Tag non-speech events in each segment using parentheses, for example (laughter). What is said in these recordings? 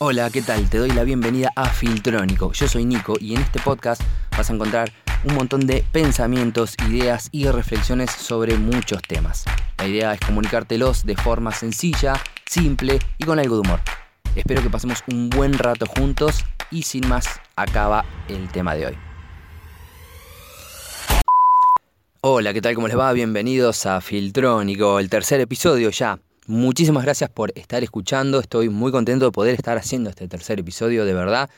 Hola, ¿qué tal? Te doy la bienvenida a Filtrónico. Yo soy Nico y en este podcast vas a encontrar un montón de pensamientos, ideas y reflexiones sobre muchos temas. La idea es comunicártelos de forma sencilla, simple y con algo de humor. Espero que pasemos un buen rato juntos y sin más acaba el tema de hoy. Hola, ¿qué tal? ¿Cómo les va? Bienvenidos a Filtrónico, el tercer episodio ya. Muchísimas gracias por estar escuchando. Estoy muy contento de poder estar haciendo este tercer episodio, de verdad.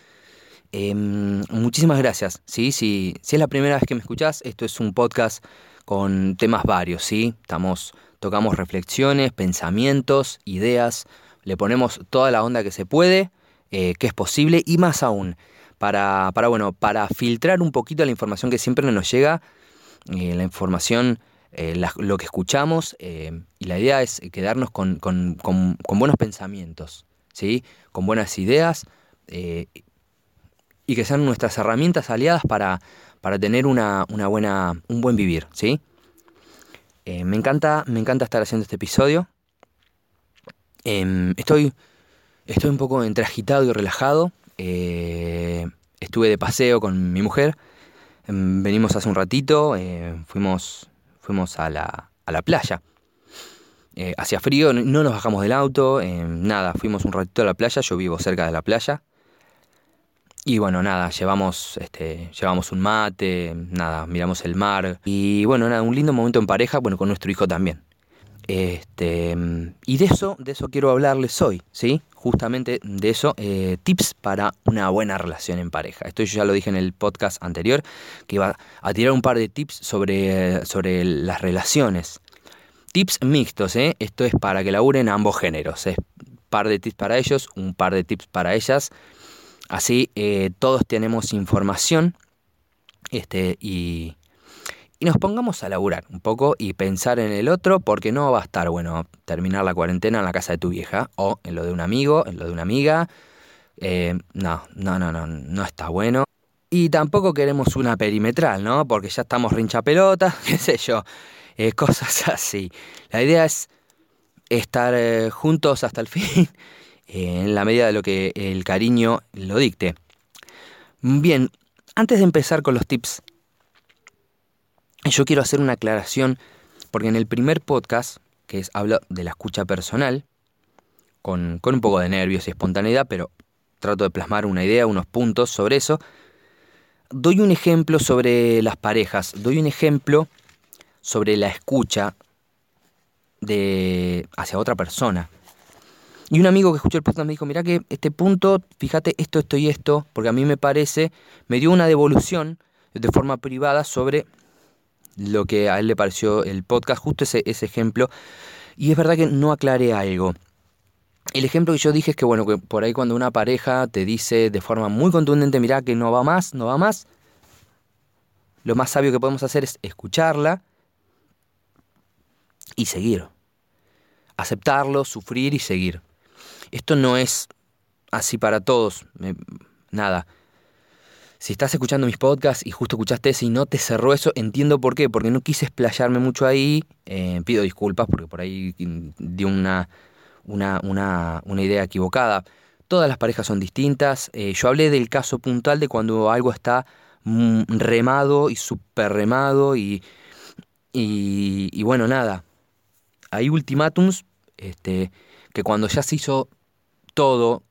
Em, muchísimas gracias. ¿sí? Si, si es la primera vez que me escuchás, esto es un podcast con temas varios. ¿sí? Estamos, tocamos reflexiones, pensamientos, ideas. Le ponemos toda la onda que se puede, eh, que es posible y más aún. Para, para, bueno, para filtrar un poquito la información que siempre nos llega, eh, la información eh, lo que escuchamos eh, y la idea es quedarnos con, buenos pensamientos, ¿sí? con buenas ideas eh, y que sean nuestras herramientas aliadas para, para tener una, buena, un buen vivir. ¿sí? me, encanta, me encanta estar haciendo este episodio. Em, estoy, estoy un poco entre agitado y relajado. estuve de paseo con mi mujer. Em, venimos hace un ratito, fuimos fuimos a la, a la playa. Eh, hacía frío, no nos bajamos del auto, eh, nada, fuimos un ratito a la playa, yo vivo cerca de la playa. Y bueno, nada, llevamos, este, llevamos un mate, nada, miramos el mar. Y bueno, nada, un lindo momento en pareja, bueno, con nuestro hijo también. Este, y de eso, de eso quiero hablarles hoy, ¿sí? Justamente de eso, eh, tips para una buena relación en pareja. Esto yo ya lo dije en el podcast anterior, que iba a tirar un par de tips sobre, sobre las relaciones. Tips mixtos, ¿eh? Esto es para que laburen ambos géneros. Un par de tips para ellos, un par de tips para ellas. Así eh, todos tenemos información este, y, y nos pongamos a laburar un poco y pensar en el otro, porque no va a estar bueno terminar la cuarentena en la casa de tu vieja o en lo de un amigo, en lo de una amiga. Eh, no, no, no, no, no está bueno. Y tampoco queremos una perimetral, ¿no? Porque ya estamos rincha pelota, (laughs) qué sé yo, eh, cosas (laughs) así. La idea es estar eh, juntos hasta el fin, (laughs) en la medida de lo que el cariño lo dicte. Bien, antes de empezar con los tips yo quiero hacer una aclaración, porque en el primer podcast, que es hablo de la escucha personal, con, con un poco de nervios y espontaneidad, pero trato de plasmar una idea, unos puntos sobre eso, doy un ejemplo sobre las parejas, doy un ejemplo sobre la escucha de hacia otra persona. Y un amigo que escuchó el podcast me dijo, mira que este punto, fíjate esto, esto y esto, porque a mí me parece, me dio una devolución de forma privada sobre lo que a él le pareció el podcast, justo ese, ese ejemplo. Y es verdad que no aclaré algo. El ejemplo que yo dije es que, bueno, que por ahí cuando una pareja te dice de forma muy contundente, mira que no va más, no va más, lo más sabio que podemos hacer es escucharla y seguir. Aceptarlo, sufrir y seguir. Esto no es así para todos. nada. Si estás escuchando mis podcasts y justo escuchaste ese y no te cerró eso, entiendo por qué, porque no quise explayarme mucho ahí. Eh, pido disculpas porque por ahí di una, una, una, una idea equivocada. Todas las parejas son distintas. Eh, yo hablé del caso puntual de cuando algo está mm, remado y super remado y, y, y bueno, nada. Hay ultimátums este, que cuando ya se hizo todo,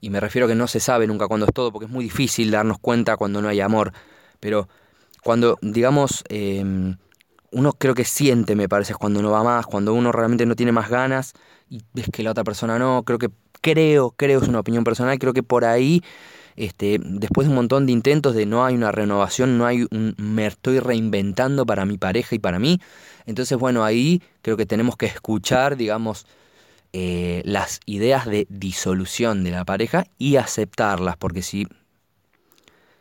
y me refiero a que no se sabe nunca cuándo es todo, porque es muy difícil darnos cuenta cuando no hay amor, pero cuando, digamos, em, uno creo que siente, me parece, cuando no va más, cuando uno realmente no tiene más ganas y ves que la otra persona no, creo que, creo, creo, es una opinión personal, creo que por ahí, este, después de un montón de intentos de no hay una renovación, no hay un, me estoy reinventando para mi pareja y para mí, entonces bueno, ahí creo que tenemos que escuchar, digamos, eh, las ideas de disolución de la pareja y aceptarlas, porque si,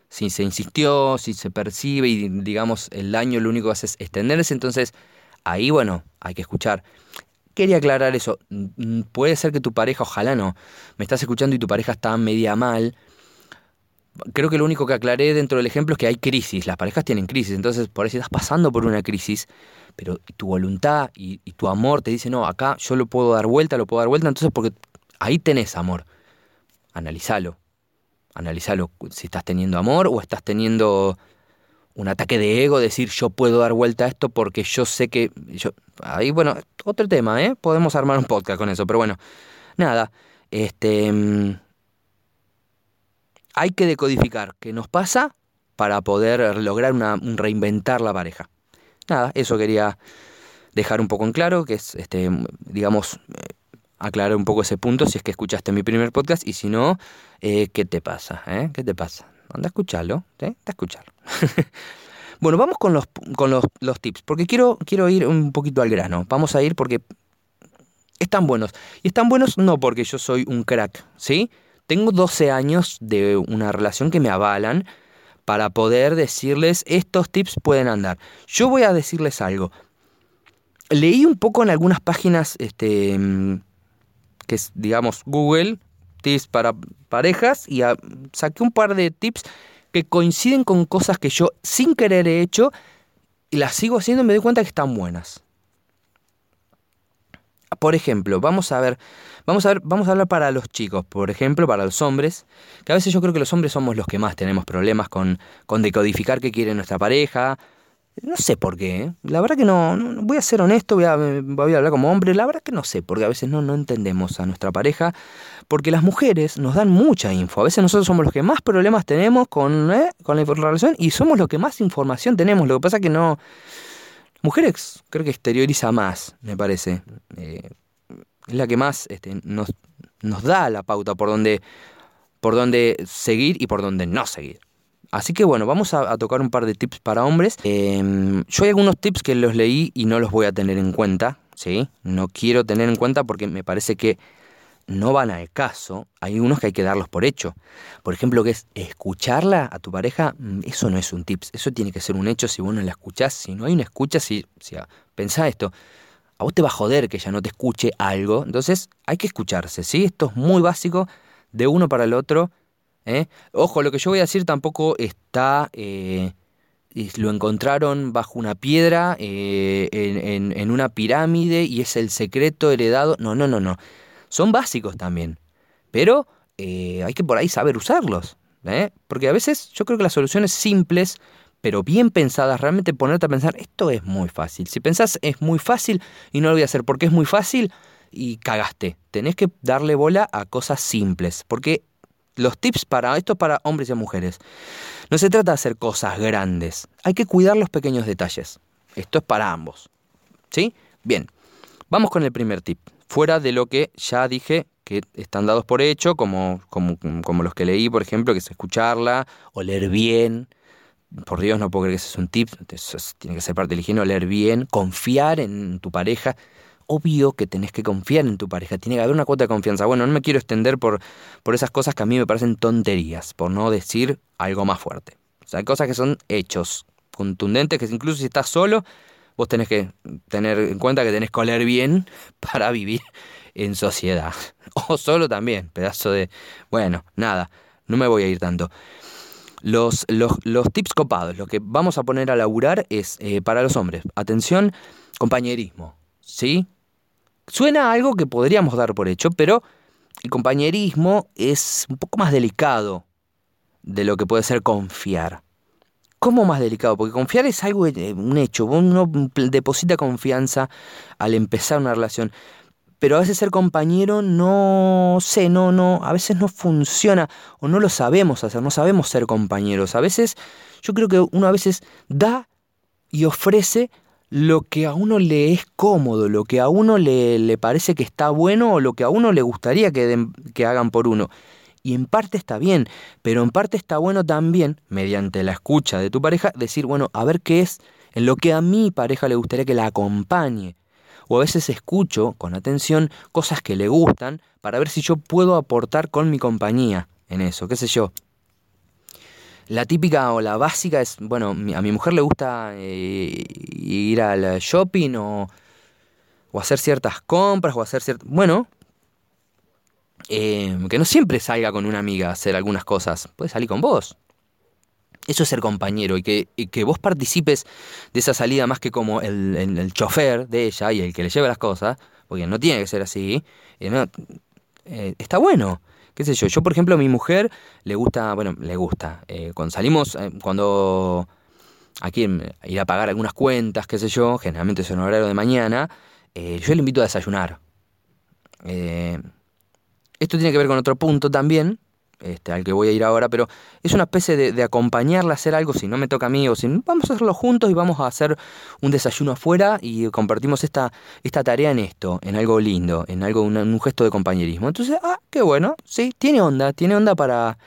si se insistió, si se percibe y digamos el daño lo único que hace es extenderse, entonces ahí bueno, hay que escuchar. Quería aclarar eso, mm, puede ser que tu pareja, ojalá no, me estás escuchando y tu pareja está media mal, creo que lo único que aclaré dentro del ejemplo es que hay crisis, las parejas tienen crisis, entonces por ahí estás pasando por una crisis, pero tu voluntad y, tu amor te dice, no, acá yo lo puedo dar vuelta, lo puedo dar vuelta, entonces porque ahí tenés amor. Analízalo. Analízalo si estás teniendo amor o estás teniendo un ataque de ego, decir yo puedo dar vuelta a esto porque yo sé que... Yo... Ahí, bueno, otro tema, ¿eh? Podemos armar un podcast con eso, pero bueno, nada, este... Hay que decodificar qué nos pasa para poder lograr una, reinventar la pareja. Nada, eso quería dejar un poco en claro, que es, este, digamos, eh, aclarar un poco ese punto si es que escuchaste mi primer podcast y si no, eh, ¿qué te pasa? Eh? ¿Qué te pasa? Anda a escucharlo, ¿eh? Anda a escucharlo. (laughs) bueno, vamos con, los, con los, los, tips, porque quiero, quiero ir un poquito al grano. Vamos a ir porque están buenos. Y están buenos no porque yo soy un crack, ¿sí? Tengo 12 años de una relación que me avalan para poder decirles estos tips pueden andar. Yo voy a decirles algo. Leí un poco en algunas páginas, este, que es, digamos, Google, tips para parejas, y saqué un par de tips que coinciden con cosas que yo sin querer he hecho y las sigo haciendo y me doy cuenta que están buenas. Por ejemplo, vamos a ver, vamos a ver, vamos a hablar para los chicos, por ejemplo, para los hombres, que a veces yo creo que los hombres somos los que más tenemos problemas con, con decodificar qué quiere nuestra pareja. No sé por qué, ¿eh? la verdad que no, voy a ser honesto, voy a, voy a hablar como hombre, la verdad que no sé, porque a veces no, no entendemos a nuestra pareja, porque las mujeres nos dan mucha info, a veces nosotros somos los que más problemas tenemos con, ¿eh? con la relación y somos los que más información tenemos, lo que pasa que no, Mujeres creo que exterioriza más, me parece. Eh, es la que más este, nos, da la pauta por dónde, por dónde seguir y por dónde no seguir. Así que bueno, vamos a, tocar un par de tips para hombres. Em, yo hay algunos tips que los leí y no los voy a tener en cuenta, ¿sí? No quiero tener en cuenta porque me parece que no van al caso, hay unos que hay que darlos por hecho. Por ejemplo, que es escucharla a tu pareja, mm, eso no es un tips, eso tiene que ser un hecho si vos no la escuchás. Si no hay una escucha, si, si pensá esto, a vos te va a joder que ella no te escuche algo, entonces hay que escucharse, ¿sí? Esto es muy básico de uno para el otro. ¿eh? Ojo, lo que yo voy a decir tampoco está... Eh, lo encontraron bajo una piedra, eh, en, en una pirámide, y es el secreto heredado. No, no, no, no son básicos también, pero eh, hay que por ahí saber usarlos. ¿eh? Porque a veces yo creo que las soluciones simples, pero bien pensadas, realmente ponerte a pensar, esto es muy fácil. Si pensás es muy fácil y no lo voy a hacer porque es muy fácil y cagaste. Tenés que darle bola a cosas simples, porque los tips para esto es para hombres y mujeres. No se trata de hacer cosas grandes, hay que cuidar los pequeños detalles. Esto es para ambos. ¿Sí? Bien, vamos con el primer tip fuera de lo que ya dije que están dados por hecho, como, como, como los que leí, por ejemplo, que es escucharla o leer bien. Por Dios, no puedo creer que ese es un tip, eso tiene que ser parte del higiene, leer bien, confiar en tu pareja. Obvio que tenés que confiar en tu pareja, tiene que haber una cuota de confianza. Bueno, no me quiero extender por, por esas cosas que a mí me parecen tonterías, por no decir algo más fuerte. O sea, hay cosas que son hechos contundentes, que incluso si estás solo, vos tenés que tener en cuenta que tenés que oler bien para vivir en sociedad. (laughs) O solo también, pedazo de... Bueno, nada, no me voy a ir tanto. Los, los, tips copados, lo que vamos a poner a laburar es eh, para los hombres. Atención, compañerismo. ¿Sí? Suena algo que podríamos dar por hecho, pero el compañerismo es un poco más delicado de lo que puede ser confiar. ¿Cómo más delicado? Porque confiar es algo, un hecho. Uno deposita confianza al empezar una relación. Pero a veces ser compañero no sé, no, no, a veces no funciona o no lo sabemos hacer, no sabemos ser compañeros. A veces, yo creo que uno a veces da y ofrece lo que a uno le es cómodo, lo que a uno le, le parece que está bueno o lo que a uno le gustaría que, que hagan por uno. Y en parte está bien, pero en parte está bueno también, mediante la escucha de tu pareja, decir, bueno, a ver qué es en lo que a mi pareja le gustaría que la acompañe. O a veces escucho con atención cosas que le gustan para ver si yo puedo aportar con mi compañía en eso, qué sé yo. La típica o la básica es, bueno, a mi mujer le gusta eh, ir al shopping o, o hacer ciertas compras o hacer ciertas... Bueno, eh, que no siempre salga con una amiga a hacer algunas cosas, puede salir con vos. Eso es ser compañero y que, que vos participes de esa salida más que como el, el, chofer de ella y el que le lleva las cosas, porque no tiene que ser así. Eh, eh, está bueno. ¿Qué sé yo? Yo, por ejemplo, a mi mujer le gusta, bueno, le gusta. Eh, cuando salimos, eh, cuando aquí ir a pagar algunas cuentas, qué sé yo, generalmente es en horario de mañana, yo le invito a desayunar. Esto tiene que ver con otro punto también, este, al que voy a ir ahora, pero es una especie de, de, acompañarla a hacer algo, si no me toca a mí, o si vamos a hacerlo juntos y vamos a hacer un desayuno afuera y compartimos esta, esta tarea en esto, en algo lindo, en algo, un, gesto de compañerismo. Entonces, ah, qué bueno, sí, tiene onda, tiene onda para,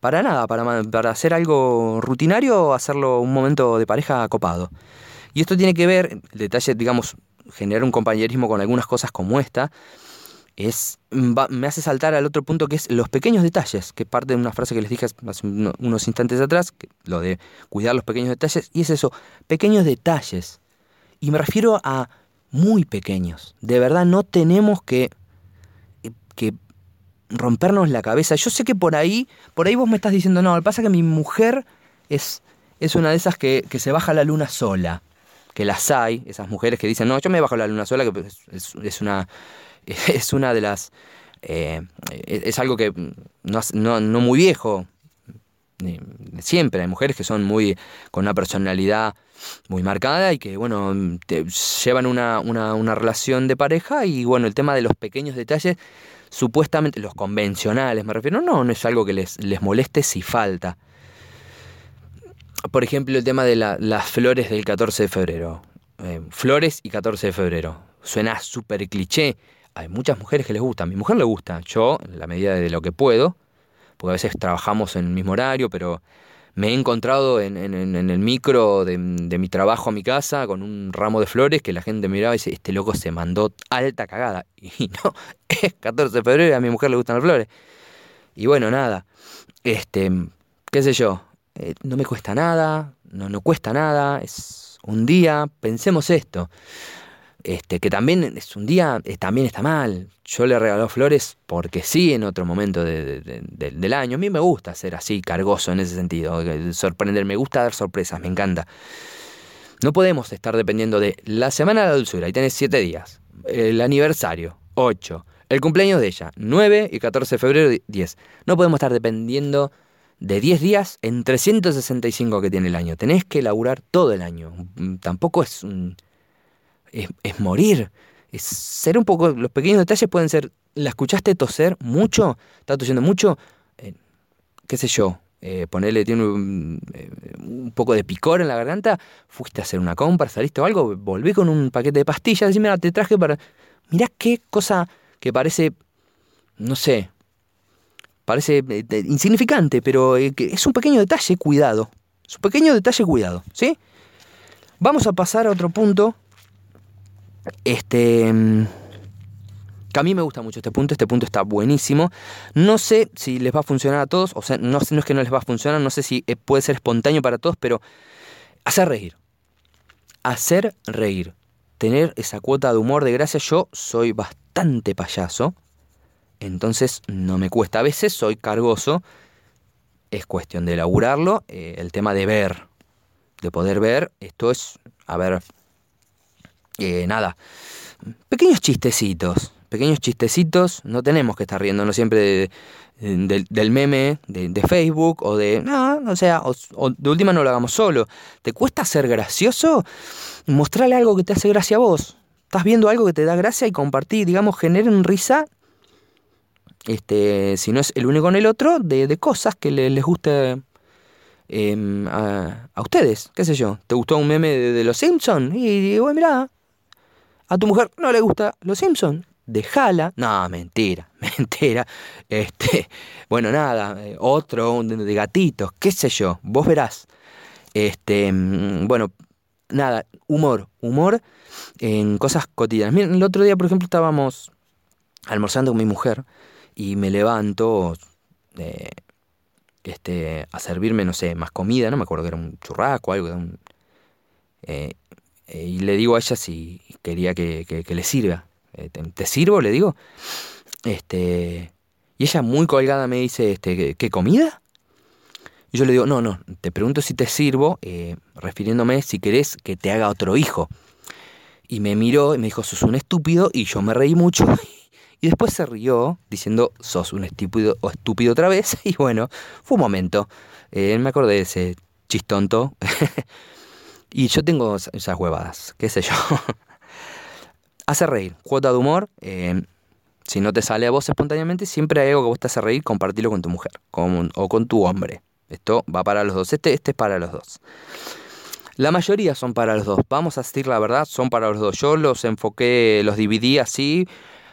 para nada, para, para hacer algo rutinario o hacerlo un momento de pareja copado. Y esto tiene que ver, el detalle, digamos, generar un compañerismo con algunas cosas como esta, es, me hace saltar al otro punto que es los pequeños detalles, que parte de una frase que les dije hace unos instantes atrás, lo de cuidar los pequeños detalles, y es eso, pequeños detalles. Y me refiero a muy pequeños. De verdad no tenemos que, que rompernos la cabeza. Yo sé que por ahí, por ahí vos me estás diciendo, no, lo que pasa es que mi mujer es, es una de esas que, que se baja la luna sola. Que las hay, esas mujeres que dicen, no, yo me bajo la luna sola, que es una (laughs) es una de las... Eh, es algo que no, no, muy viejo, siempre. Hay mujeres que son muy con una personalidad muy marcada y que bueno llevan una, una, una, relación de pareja y bueno el tema de los pequeños detalles supuestamente los convencionales me refiero no no es algo que les, les moleste si falta. Por ejemplo el tema de las flores del 14 de febrero eh, flores y 14 de febrero. Suena súper cliché hay muchas mujeres que les gusta. A mi mujer le gusta. Yo, en la medida de lo que puedo, porque a veces trabajamos en el mismo horario, pero me he encontrado en, el micro de, mi trabajo a mi casa con un ramo de flores que la gente miraba y dice, este loco se mandó alta cagada. (laughs) Y no, es 14 de febrero y a mi mujer le gustan las flores. Y bueno, nada. Este, qué sé yo, eh, no me cuesta nada, no, no cuesta nada, es un día, pensemos esto. Este, que también es un día, eh, también está mal. Yo le regalo flores porque sí en otro momento del año. A mí me gusta ser así, cargoso en ese sentido, sorprender, me gusta dar sorpresas, me encanta. No podemos estar dependiendo de la semana de la dulzura, y tenés 7 días, el aniversario, 8, el cumpleaños de ella, 9 y 14 de febrero, 10. No podemos estar dependiendo de 10 días en 365 que tiene el año. Tenés que laburar todo el año. Tampoco es un es, morir. Es ser un poco. Los pequeños detalles pueden ser. ¿La escuchaste toser mucho? ¿Está tosiendo mucho? Eh, ¿Qué sé yo? Eh, ponerle tiene un, eh, un, poco de picor en la garganta, fuiste a hacer una compra, saliste o algo, volví con un paquete de pastillas, decís, mira, te traje para... Mirá qué cosa que parece, no sé, parece insignificante, pero es un pequeño detalle, cuidado. Es un pequeño detalle, cuidado, ¿sí? Vamos a pasar a otro punto este. Que a mí me gusta mucho este punto, este punto está buenísimo. No sé si les va a funcionar a todos, o sea, no, no es que no les va a funcionar, no sé si eh, puede ser espontáneo para todos, pero hacer reír. Hacer reír. Tener esa cuota de humor, de gracia. Yo soy bastante payaso, entonces no me cuesta. A veces soy cargoso, es cuestión de elaborarlo. Eh, el tema de ver, de poder ver, esto es, a ver, nada, pequeños chistecitos, pequeños chistecitos, no tenemos que estar riéndonos siempre del meme de, Facebook o de, no, o sea, o, de última no lo hagamos solo. ¿Te cuesta ser gracioso? Mostrarle algo que te hace gracia a vos. Estás viendo algo que te da gracia y compartir, digamos, generen risa, este, si no es el uno con el otro, de, cosas que les guste em, a, ustedes, qué sé yo. ¿Te gustó un meme de, los Simpsons? Y, digo, mira, a tu mujer no le gusta Los Simpsons, déjala. No, mentira, (laughs) mentira. Este, bueno, nada, eh, otro de gatitos, qué sé yo, vos verás. Este, mm, bueno, nada, humor, humor en cosas cotidianas. Miren, el otro día, por ejemplo, estábamos almorzando con mi mujer y me levanto eh, este, a servirme, no sé, más comida, no me acuerdo que era un churrasco o algo, un, eh, y le digo a ella si quería que, le sirva. Eh, ¿Te, sirvo? Le digo. Este, y ella muy colgada me dice, este, ¿qué, comida? Y yo le digo, no, no, te pregunto si te sirvo, eh, refiriéndome si querés que te haga otro hijo. Y me miró y me dijo, sos un estúpido, y yo me reí mucho. (laughs) Y después se rió diciendo, sos un estúpido o estúpido otra vez. (laughs) Y bueno, fue un momento. Eh, me acordé de ese chistonto. (laughs) y yo tengo esas huevadas, qué sé yo. (laughs) hace reír, cuota de humor. Eh, si no te sale a vos espontáneamente, siempre hay algo que vos te hace reír, compartirlo con tu mujer o con tu hombre. Esto va para los dos. Este, este es para los dos. La mayoría son para los dos. Vamos a decir la verdad, son para los dos. Yo los enfoqué, los dividí así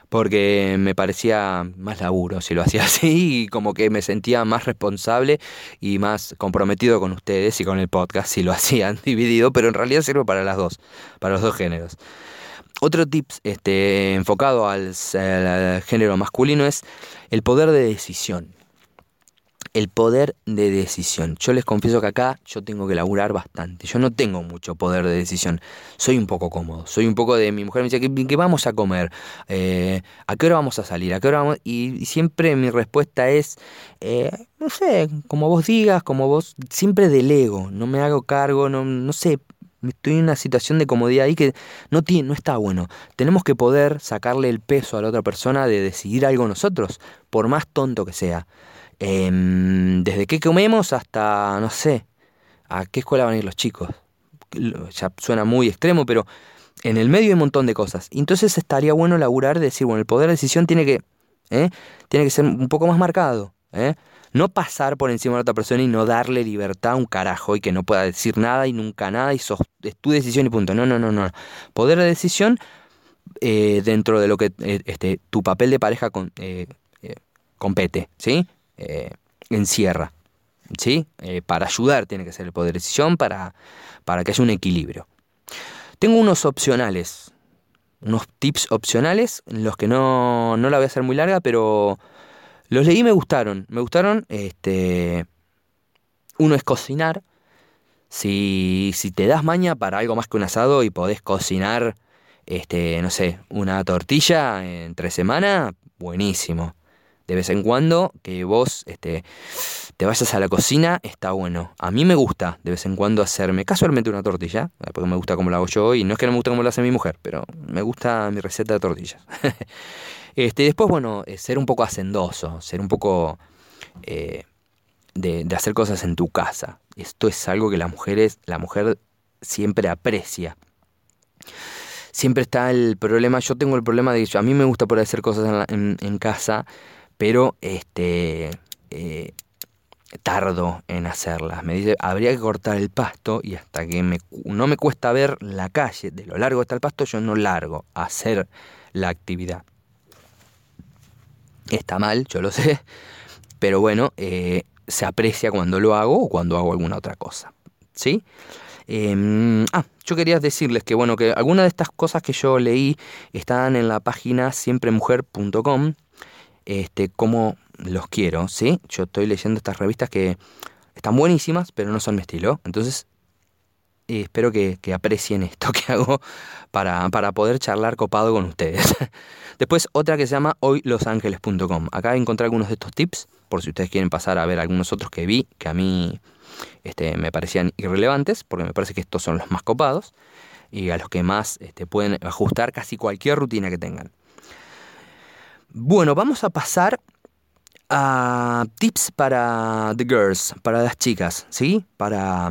porque me parecía más laburo si lo hacía (laughs) así y como que me sentía más responsable y más comprometido con ustedes y con el podcast si lo (laughs) hacían dividido, pero en realidad sirve para las dos, para los dos géneros. Otro tip este, enfocado al género masculino es el poder de decisión el poder de decisión. Yo les confieso que acá yo tengo que laburar bastante. Yo no tengo mucho poder de decisión. Soy un poco cómodo. Soy un poco de mi mujer me dice, ¿qué, vamos a comer? Eh, ¿A qué hora vamos a salir? ¿A qué hora vamos? Y, siempre mi respuesta es, eh, no sé, como vos digas, como vos, siempre delego. No me hago cargo, no, no sé. Estoy en una situación de comodidad ahí que no, tiene, no está bueno. Tenemos que poder sacarle el peso a la otra persona de decidir algo nosotros, por más tonto que sea. Em, desde qué comemos hasta, no sé, a qué escuela van a ir los chicos. Ya suena muy extremo, pero en el medio hay un montón de cosas. Entonces estaría bueno laburar, decir, bueno, el poder de decisión tiene que, ¿eh? tiene que ser un poco más marcado. ¿eh? No pasar por encima de otra persona y no darle libertad a un carajo y que no pueda decir nada y nunca nada y sos, es tu decisión y punto. No, no, no, no. Poder de decisión eh, dentro de lo que este, tu papel de pareja compete, ¿sí? Eh, encierra. ¿sí? Eh, para ayudar tiene que ser el poder de decisión, para, para que haya un equilibrio. Tengo unos opcionales, unos tips opcionales, los que no, no la voy a hacer muy larga, pero los leí y me gustaron. Me gustaron, este, uno es cocinar. Si, si te das maña para algo más que un asado y podés cocinar, este, no sé, una tortilla en tres semanas, buenísimo de vez en cuando que vos este, te vayas a la cocina, está bueno. A mí me gusta de vez en cuando hacerme casualmente una tortilla, porque me gusta cómo la hago yo y no es que no me gusta cómo la hace mi mujer, pero me gusta mi receta de tortillas. (laughs) este, después, bueno, eh, ser un poco hacendoso, ser un poco eh, de, de, hacer cosas en tu casa. Esto es algo que las mujeres, la mujer siempre aprecia siempre está el problema, yo tengo el problema de que a mí me gusta por hacer cosas en, casa, pero este eh, tardo en hacerlas. Me dice, habría que cortar el pasto y hasta que me, no me cuesta ver la calle de lo largo está el pasto, yo no largo a hacer la actividad. Está mal, yo lo (laughs) sé, pero bueno, eh, se aprecia cuando lo hago o cuando hago alguna otra cosa. ¿Sí? Em, ah, yo quería decirles que bueno, que algunas de estas cosas que yo leí están en la página siempremujer.com este, cómo los quiero, ¿sí? Yo estoy leyendo estas revistas que están buenísimas, pero no son mi estilo. Entonces, eh, espero que, aprecien esto (laughs) que hago para, para, poder charlar copado con ustedes. (laughs) Después, otra que se llama hoylosangeles.com. Acá encontré algunos de estos tips, por si ustedes quieren pasar a ver algunos otros que vi, que a mí este, me parecían irrelevantes, porque me parece que estos son los más copados y a los que más este, pueden ajustar casi cualquier rutina que tengan. Bueno, vamos a pasar a tips para the girls, para las chicas, ¿sí? Para,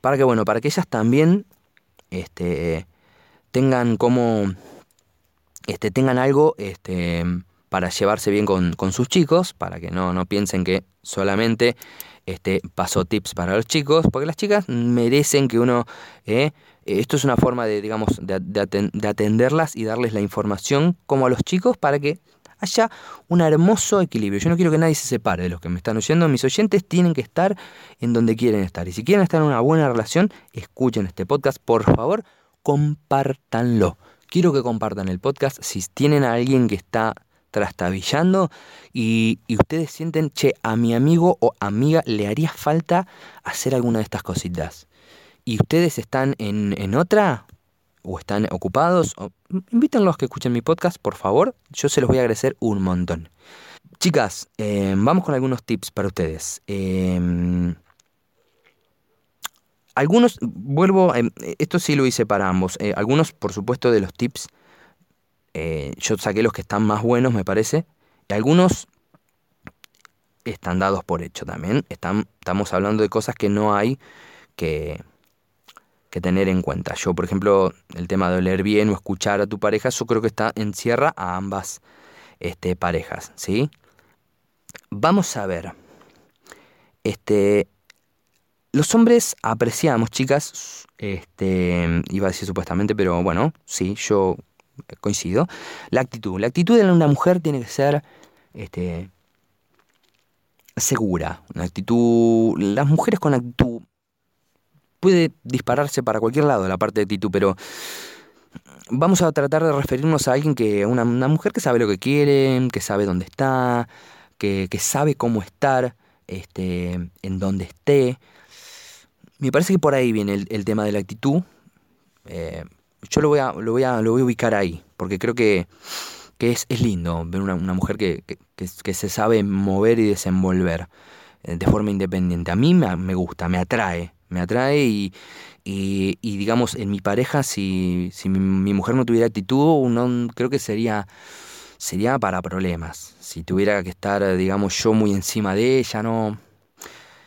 para que, bueno, para que ellas también este, tengan como, este, tengan algo este, para llevarse bien con, sus chicos, para que no, no piensen que solamente este, paso tips para los chicos, porque las chicas merecen que uno eh, esto es una forma de, digamos, de, atenderlas y darles la información como a los chicos para que haya un hermoso equilibrio. Yo no quiero que nadie se separe de los que me están oyendo. Mis oyentes tienen que estar en donde quieren estar. Y si quieren estar en una buena relación, escuchen este podcast. Por favor, compártanlo. Quiero que compartan el podcast si tienen a alguien que está trastabillando y, y, ustedes sienten, che, a mi amigo o amiga le haría falta hacer alguna de estas cositas y ustedes están en, otra o están ocupados, o, invítenlos a que escuchen mi podcast, por favor. Yo se los voy a agradecer un montón. Chicas, eh, vamos con algunos tips para ustedes. Em, algunos, vuelvo, esto sí lo hice para ambos. Eh, algunos, por supuesto, de los tips Eh, yo saqué los que están más buenos, me parece. Y algunos están dados por hecho también. Están, estamos hablando de cosas que no hay que, que tener en cuenta. Yo, por ejemplo, el tema de oler bien o escuchar a tu pareja, yo creo que está encierra a ambas este, parejas, ¿sí? Vamos a ver. Este, los hombres apreciamos, chicas, este, iba a decir supuestamente, pero bueno, sí, yo coincido. La actitud, la actitud de una mujer tiene que ser, este, segura, una actitud, las mujeres con actitud puede dispararse para cualquier lado la parte de actitud, pero vamos a tratar de referirnos a alguien que, una, una mujer que sabe lo que quiere, que sabe dónde está, que, que sabe cómo estar, este, en donde esté. Me parece que por ahí viene el, tema de la actitud. Eh, yo lo voy, a, lo, voy a, lo voy a ubicar ahí, porque creo que, que es, es, lindo ver una, una mujer que, que, que, se sabe mover y desenvolver eh, de forma independiente. A mí me, me gusta, me atrae me atrae y, y, digamos, en mi pareja, si, si mi, mujer no tuviera actitud, no, creo que sería, sería para problemas. Si tuviera que estar, digamos, yo muy encima de ella, no,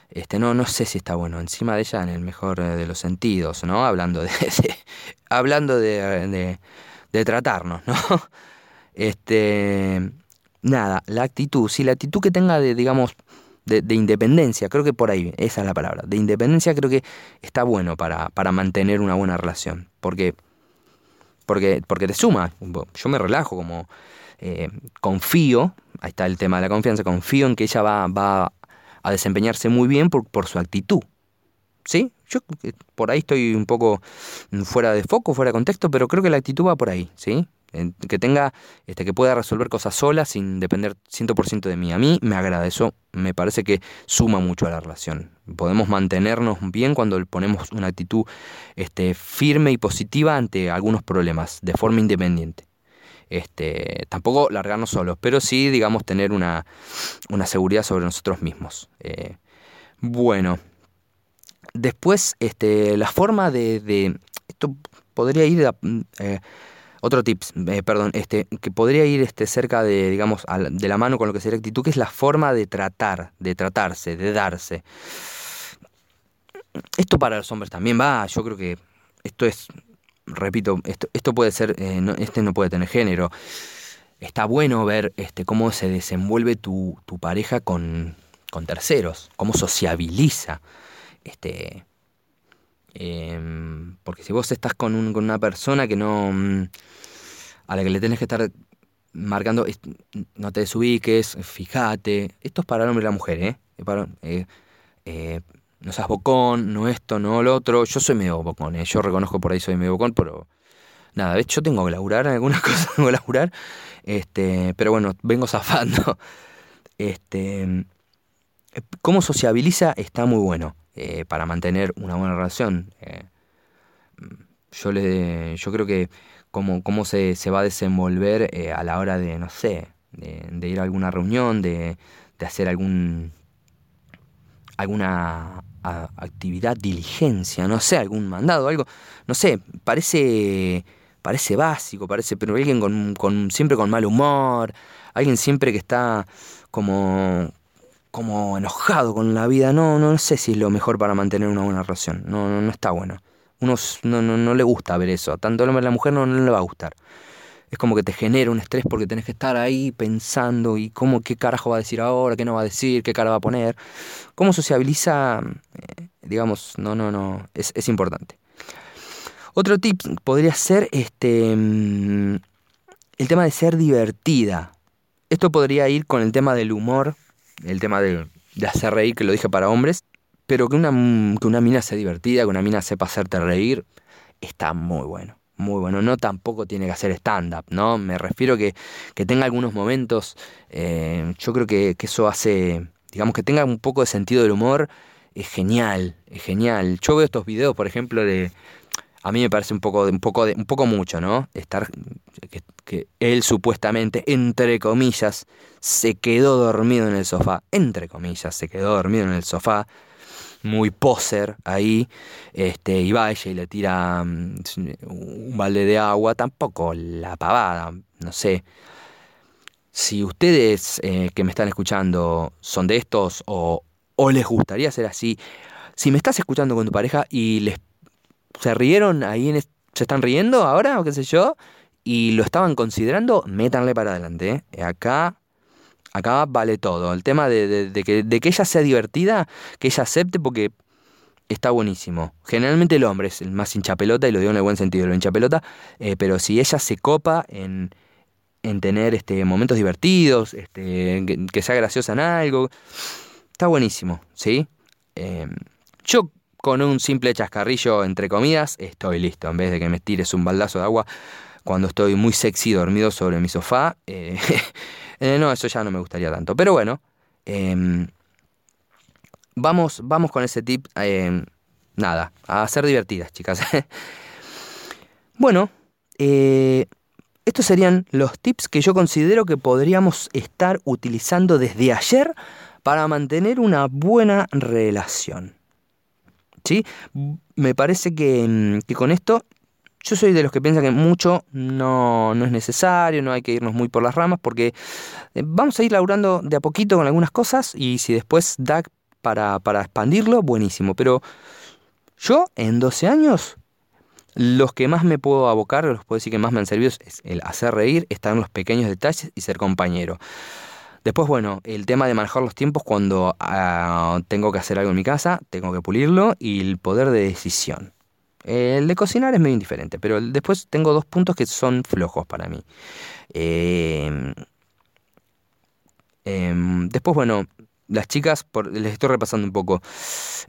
este, no, no sé si está bueno, encima de ella en el mejor de los sentidos, ¿no? Hablando de, (laughs) hablando de, de, de, tratarnos, ¿no? (laughs) Este, nada, la actitud, si la actitud que tenga de, digamos, de, independencia, creo que por ahí, esa es la palabra, de independencia creo que está bueno para, para mantener una buena relación, porque, porque, porque te suma, yo me relajo como eh, confío, ahí está el tema de la confianza, confío en que ella va, va a desempeñarse muy bien por, por su actitud, ¿sí? Yo eh, por ahí estoy un poco fuera de foco, fuera de contexto, pero creo que la actitud va por ahí, ¿sí? que tenga, este, que pueda resolver cosas sola sin depender 100% de mí. A mí me agrada eso, me parece que suma mucho a la relación. Podemos mantenernos bien cuando ponemos una actitud este, firme y positiva ante algunos problemas, de forma independiente. Este, tampoco largarnos solos, pero sí, digamos, tener una, una seguridad sobre nosotros mismos. Eh, bueno, después, este, la forma de, de esto podría ir eh, otro tips, eh, perdón, este, que podría ir este, cerca de, digamos, de la mano con lo que sería actitud, que es la forma de tratar, de tratarse, de darse. Esto para los hombres también va, yo creo que esto es, repito, esto, esto puede ser, eh, este no puede tener género. Está bueno ver este, cómo se desenvuelve tu, tu pareja con, con terceros, cómo sociabiliza. Este, Em, porque si vos estás con, un, con, una persona que no. Mm, a la que le tenés que estar marcando, no te desubiques, fíjate. Esto es para el hombre y la mujer, ¿eh? eh, eh no seas bocón, no esto, no lo otro. Yo soy medio bocón, ¿eh? Yo reconozco por ahí soy medio bocón, pero. Nada, ¿ves? Yo tengo que laburar (laughs) algunas cosas, tengo que laburar. Este, pero bueno, vengo zafando. (laughs) Este. Cómo sociabiliza está muy bueno. Eh, para mantener una buena relación. Eh, yo, le, yo creo que cómo, cómo se, se va a desenvolver eh, a la hora de, no sé, de, ir a alguna reunión, de, de hacer algún alguna actividad, diligencia, no sé, algún mandado, algo, no sé, parece parece básico, parece, pero alguien con, con, siempre con mal humor, alguien siempre que está como, como enojado con la vida, no, no sé si es lo mejor para mantener una buena relación. No, no, no está bueno. Uno no, no, no, le gusta ver eso. Tanto el hombre como la mujer no, no le va a gustar. Es como que te genera un estrés porque tenés que estar ahí pensando y cómo, qué carajo va a decir ahora, qué no va a decir, qué cara va a poner. Cómo sociabiliza, eh, digamos, no, no, no, es, importante. Otro tip podría ser este mm, el tema de ser divertida. Esto podría ir con el tema del humor el tema de, hacer reír, que lo dije para hombres, pero que una, que una mina sea divertida, que una mina sepa hacerte reír, está muy bueno. Muy bueno, no tampoco tiene que hacer stand-up, ¿no? Me refiero que, que tenga algunos momentos, eh, yo creo que, que eso hace, digamos, que tenga un poco de sentido del humor, es genial, es genial. Yo veo estos videos, por ejemplo, de, a mí me parece un poco, un poco, un poco mucho, ¿no? Estar, que, él supuestamente, entre comillas, se quedó dormido en el sofá, entre comillas, se quedó dormido en el sofá, muy poser ahí, este, y va ella y le tira mm, un balde de agua, tampoco la pavada, no sé. Si ustedes eh, que me están escuchando son de estos o, o les gustaría ser así, si me estás escuchando con tu pareja y les se rieron ahí en se están riendo ahora o qué sé yo y lo estaban considerando, métanle para adelante. ¿eh? Acá acá vale todo. El tema de, que, ella sea divertida, que ella acepte porque está buenísimo. Generalmente el hombre es el más hinchapelota, y lo digo en el buen sentido, lo hinchapelota, eh, pero si ella se copa en, en tener este, momentos divertidos, este, que, sea graciosa en algo, está buenísimo, ¿sí? Em, yo con un simple chascarrillo entre comidas estoy listo, en vez de que me tires un baldazo de agua cuando estoy muy sexy dormido sobre mi sofá. Eh, (laughs) Eh, no, eso ya no me gustaría tanto. Pero bueno, em, vamos, vamos con ese tip. Em, nada, a ser divertidas, chicas. (laughs) bueno, eh, estos serían los tips que yo considero que podríamos estar utilizando desde ayer para mantener una buena relación. ¿Sí? Me parece que, que con esto yo soy de los que piensan que mucho no, es necesario, no hay que irnos muy por las ramas, porque eh, vamos a ir laburando de a poquito con algunas cosas y si después da para, para expandirlo, buenísimo. Pero yo en 12 años, los que más me puedo abocar, los puedo decir que más me han servido es el hacer reír, estar en los pequeños detalles y ser compañero. Después, bueno, el tema de manejar los tiempos cuando ah, tengo que hacer algo en mi casa, tengo que pulirlo y el poder de decisión. El de cocinar es medio indiferente, pero después tengo dos puntos que son flojos para mí. Em, después, bueno, las chicas, les estoy repasando un poco.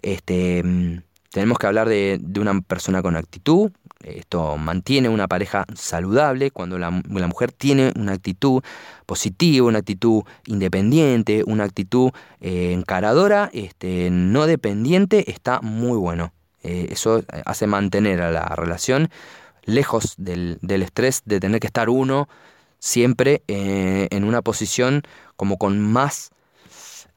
Este, em, tenemos que hablar de, una persona con actitud. Esto mantiene una pareja saludable cuando la, mujer tiene una actitud positiva, una actitud independiente, una actitud eh, encaradora, este, no dependiente, está muy bueno. Eh, eso hace mantener a la relación lejos del, estrés de tener que estar uno siempre eh, en una posición como con más,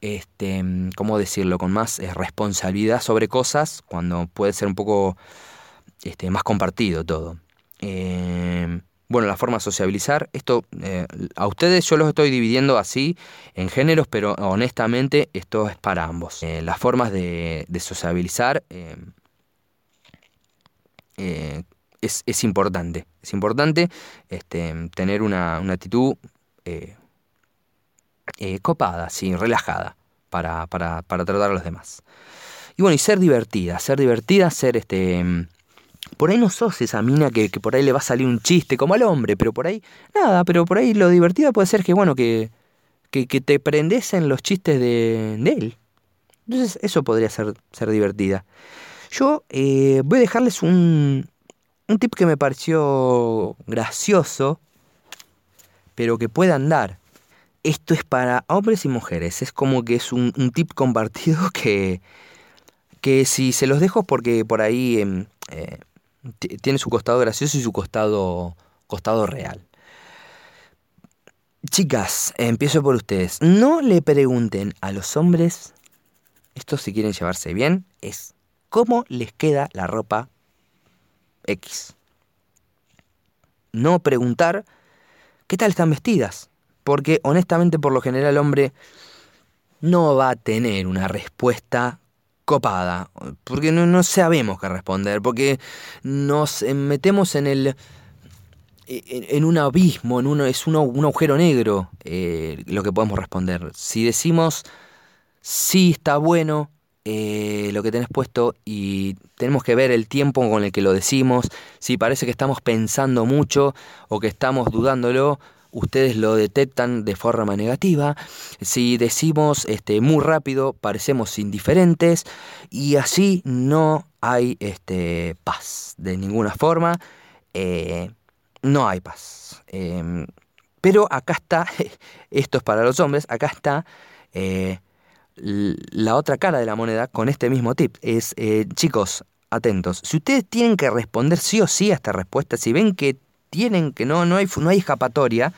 este, ¿cómo decirlo?, con más eh, responsabilidad sobre cosas, cuando puede ser un poco este, más compartido todo. bueno, la forma de sociabilizar, esto a ustedes yo los estoy dividiendo así en géneros, pero honestamente esto es para ambos. las formas de, de sociabilizar eh, es, importante. Es importante este, tener una, actitud eh, eh, copada, sí, relajada, para, para, tratar a los demás. Y bueno, y ser divertida, ser divertida, ser este... Por ahí no sos esa mina que, por ahí le va a salir un chiste como al hombre, pero por ahí, nada, pero por ahí lo divertida puede ser que, bueno, que, que, te prendes en los chistes de, de, él. Entonces, eso podría ser, ser divertida. Yo eh, voy a dejarles un, un tip que me pareció gracioso, pero que puedan dar. Esto es para hombres y mujeres. Es como que es un, tip compartido (laughs) que, que si se los dejo porque por ahí em, eh, tiene su costado gracioso y su costado, costado real. Chicas, empiezo por ustedes. No le pregunten a los hombres, esto si quieren llevarse bien, es cómo les queda la ropa X. No preguntar qué tal están vestidas, porque honestamente por lo general el hombre no va a tener una respuesta copada, porque no, sabemos qué responder, porque nos metemos en el en, un abismo, en uno, es un agujero negro eh, lo que podemos responder. Si decimos sí está bueno, eh, lo que tenés puesto y tenemos que ver el tiempo con el que lo decimos. Si parece que estamos pensando mucho o que estamos dudándolo, ustedes lo detectan de forma negativa. Si decimos este, muy rápido, parecemos indiferentes y así no hay este, paz de ninguna forma. Eh, no hay paz. Em, pero acá está, (laughs) esto es para los hombres, acá está eh, la otra cara de la moneda con este mismo tip. Es, eh, chicos, atentos. Si ustedes tienen que responder sí o sí a esta respuesta, si ven que tienen que no, no, hay, no hay escapatoria,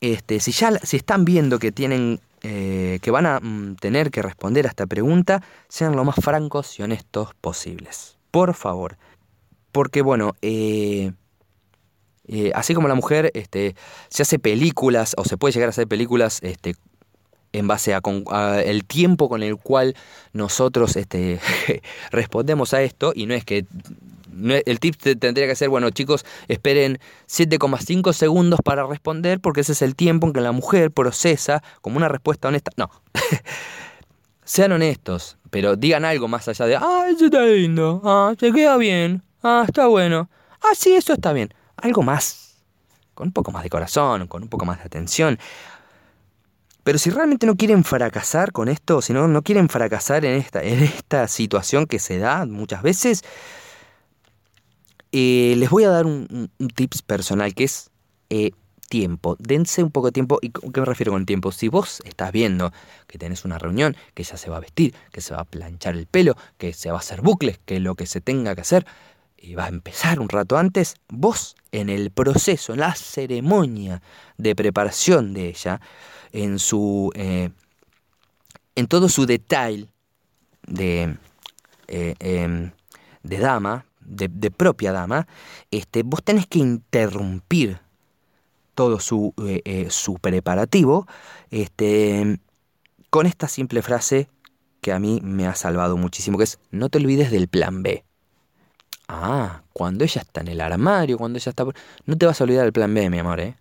este, si ya si están viendo que tienen eh, que van a mm, tener que responder a esta pregunta, sean lo más francos y honestos posibles. Por favor. Porque bueno, eh, así como la mujer este, se hace películas o se puede llegar a hacer películas este, en base a, el tiempo con el cual nosotros este, (laughs) respondemos a esto y no es que el tip tendría que ser, bueno chicos, esperen 7,5 segundos para responder porque ese es el tiempo en que la mujer procesa como una respuesta honesta. No. (laughs) Sean honestos, pero digan algo más allá de, ah, eso está lindo, ah, se queda bien, ah, está bueno, ah, sí, eso está bien. Algo más, con un poco más de corazón, con un poco más de atención. Pero si realmente no quieren fracasar con esto, si no, no quieren fracasar en esta, en esta situación que se da muchas veces, eh, les voy a dar un, tips personal que es eh, tiempo. Dense un poco de tiempo. ¿Y qué me refiero con tiempo? Si vos estás viendo que tenés una reunión, que ya se va a vestir, que se va a planchar el pelo, que se va a hacer bucles, que lo que se tenga que hacer, y va a empezar un rato antes, vos en el proceso, en la ceremonia de preparación de ella, en su. Eh, en todo su detalle de, em, de dama, de, propia dama, este, vos tenés que interrumpir todo su, eh, eh, su preparativo este, con esta simple frase que a mí me ha salvado muchísimo, que es no te olvides del plan B. Ah, cuando ella está en el armario, cuando ella está... No te vas a olvidar del plan B, mi amor, ¿eh?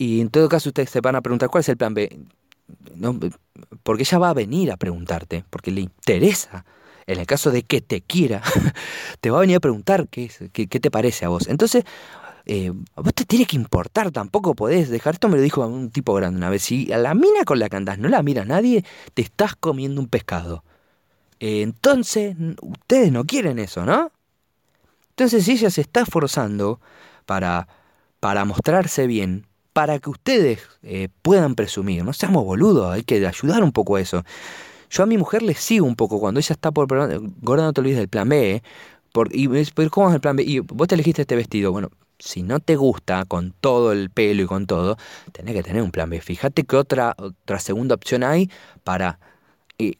Y en todo caso ustedes se van a preguntar, ¿cuál es el plan B? No, porque ella va a venir a preguntarte, porque le interesa en el caso de que te quiera, (laughs) te va a venir a preguntar qué, qué, te parece a vos. Entonces, eh, vos te tiene que importar, tampoco podés dejar, esto me lo dijo un tipo grande una vez, si a la mina con la que andás no la mira nadie, te estás comiendo un pescado. Eh, entonces, ustedes no quieren eso, ¿no? Entonces, si ella se está esforzando para, para mostrarse bien, para que ustedes eh, puedan presumir, no seamos boludos, hay que ayudar un poco a eso. Yo a mi mujer le sigo un poco cuando ella está por... Gorda, no te olvides del plan B. Por, y, ¿cómo es el plan B? Y vos te elegiste este vestido. Bueno, si no te gusta con todo el pelo y con todo, tenés que tener un plan B. Fíjate que otra, otra segunda opción hay para eh,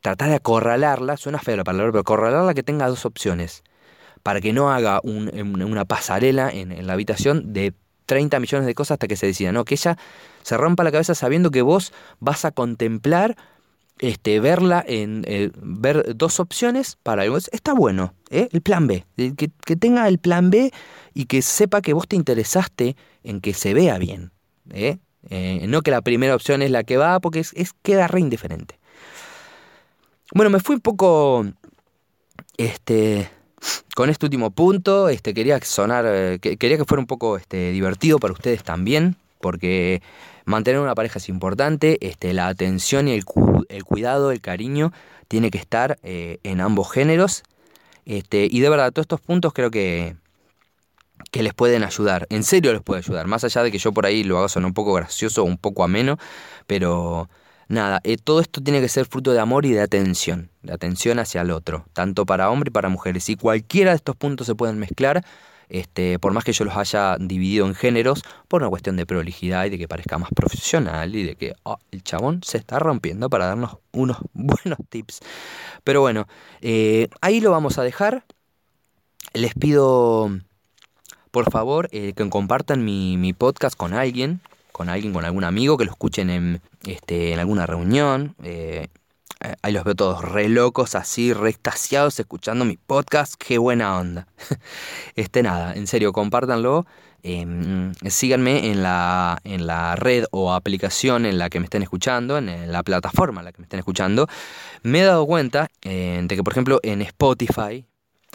tratar de acorralarla. Suena feo la palabra, pero acorralarla que tenga dos opciones. Para que no haga una pasarela en la habitación de 30 millones de cosas hasta que se decida. No, que ella se rompa la cabeza sabiendo que vos vas a contemplar este, verla en eh, ver dos opciones para algo. Está bueno, ¿eh? el plan B. Que, tenga el plan B y que sepa que vos te interesaste en que se vea bien. ¿eh? no que la primera opción es la que va, porque es, queda re indiferente. Bueno, me fui un poco este, con este último punto. Este, quería sonar, quería que fuera un poco este, divertido para ustedes también, porque Mantener una pareja es importante, este, la atención y el, cuidado, el cariño tiene que estar eh, en ambos géneros. Este, y de verdad, todos estos puntos creo que, que les pueden ayudar. En serio les puede ayudar. Más allá de que yo por ahí lo haga sonar un poco gracioso un poco ameno. Pero nada, eh, todo esto tiene que ser fruto de amor y de atención. De atención hacia el otro. Tanto para hombre y para mujeres. Y cualquiera de estos puntos se pueden mezclar este, por más que yo los haya dividido en géneros, por una cuestión de prolijidad y de que parezca más profesional y de que oh, el chabón se está rompiendo para darnos unos (laughs) buenos tips. Pero bueno, eh, ahí lo vamos a dejar. Les pido, por favor, eh, que compartan mi, podcast con alguien, con alguien, con algún amigo, que lo escuchen en, este, alguna reunión. Eh, ahí los veo todos re locos, así, re extasiados, escuchando mi podcast. Qué buena onda. (laughs) Este nada, en serio, compártanlo. Em, síganme en la, en la red o aplicación en la que me estén escuchando, en la plataforma en la que me estén escuchando. Me he dado cuenta eh, de que, por ejemplo, en Spotify,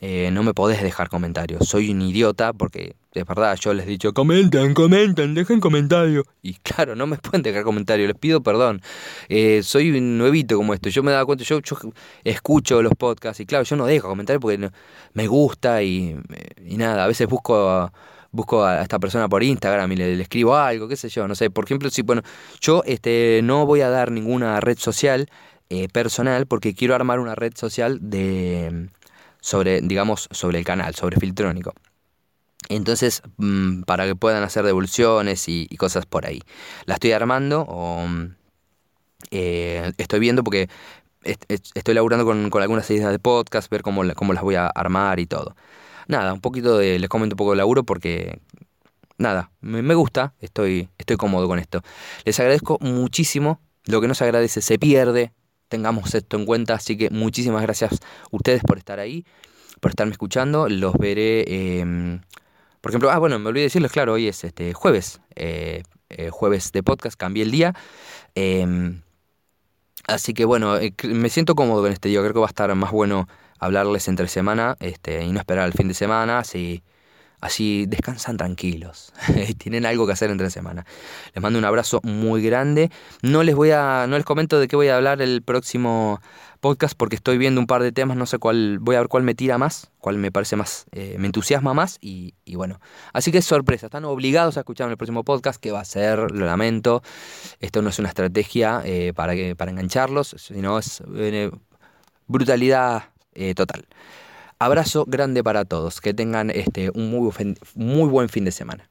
eh, no me podés dejar comentarios. Soy un idiota porque, de verdad, yo les he dicho, comenten, comenten, dejen comentarios. Y claro, no me pueden dejar comentarios, les pido perdón. Eh, soy un nuevito como esto. Yo me dado cuenta, yo, escucho los podcasts y claro, yo no dejo comentarios porque me gusta y, nada, a veces busco... A, busco a esta persona por Instagram y le, escribo algo, qué sé yo, no sé. Por ejemplo, si bueno, yo este no voy a dar ninguna red social eh, personal porque quiero armar una red social de sobre, digamos, sobre el canal, sobre Filtrónico. Entonces, mm, para que puedan hacer devoluciones y, cosas por ahí. La estoy armando o eh, estoy viendo porque estoy laburando con, algunas ideas de podcast, ver cómo, cómo las voy a armar y todo. Nada, un poquito de, les comento un poco de laburo porque, nada, me, gusta, estoy, estoy cómodo con esto. Les agradezco muchísimo, lo que no se agradece se pierde, tengamos esto en cuenta, así que muchísimas gracias a ustedes por estar ahí, por estarme escuchando, los veré, em, por ejemplo, ah, bueno, me olvidé decirles, claro, hoy es este jueves, eh, eh, jueves de podcast, cambié el día. Em, Así que bueno, eh, me siento cómodo con este día. Creo que va a estar más bueno hablarles entre semana este, y no esperar al fin de semana. Así, así descansan tranquilos. (laughs) Tienen algo que hacer entre semana. Les mando un abrazo muy grande. No les voy a, no les comento de qué voy a hablar el próximo podcast porque estoy viendo un par de temas, no sé cuál, voy a ver cuál me tira más, cuál me parece más, eh, me entusiasma más y, bueno. Así que es sorpresa, están obligados a escuchar el próximo podcast que va a ser, lo lamento, esto no es una estrategia eh, para, que, para engancharlos, sino es eh, brutalidad total. Abrazo grande para todos, que tengan este, un muy, muy buen fin de semana.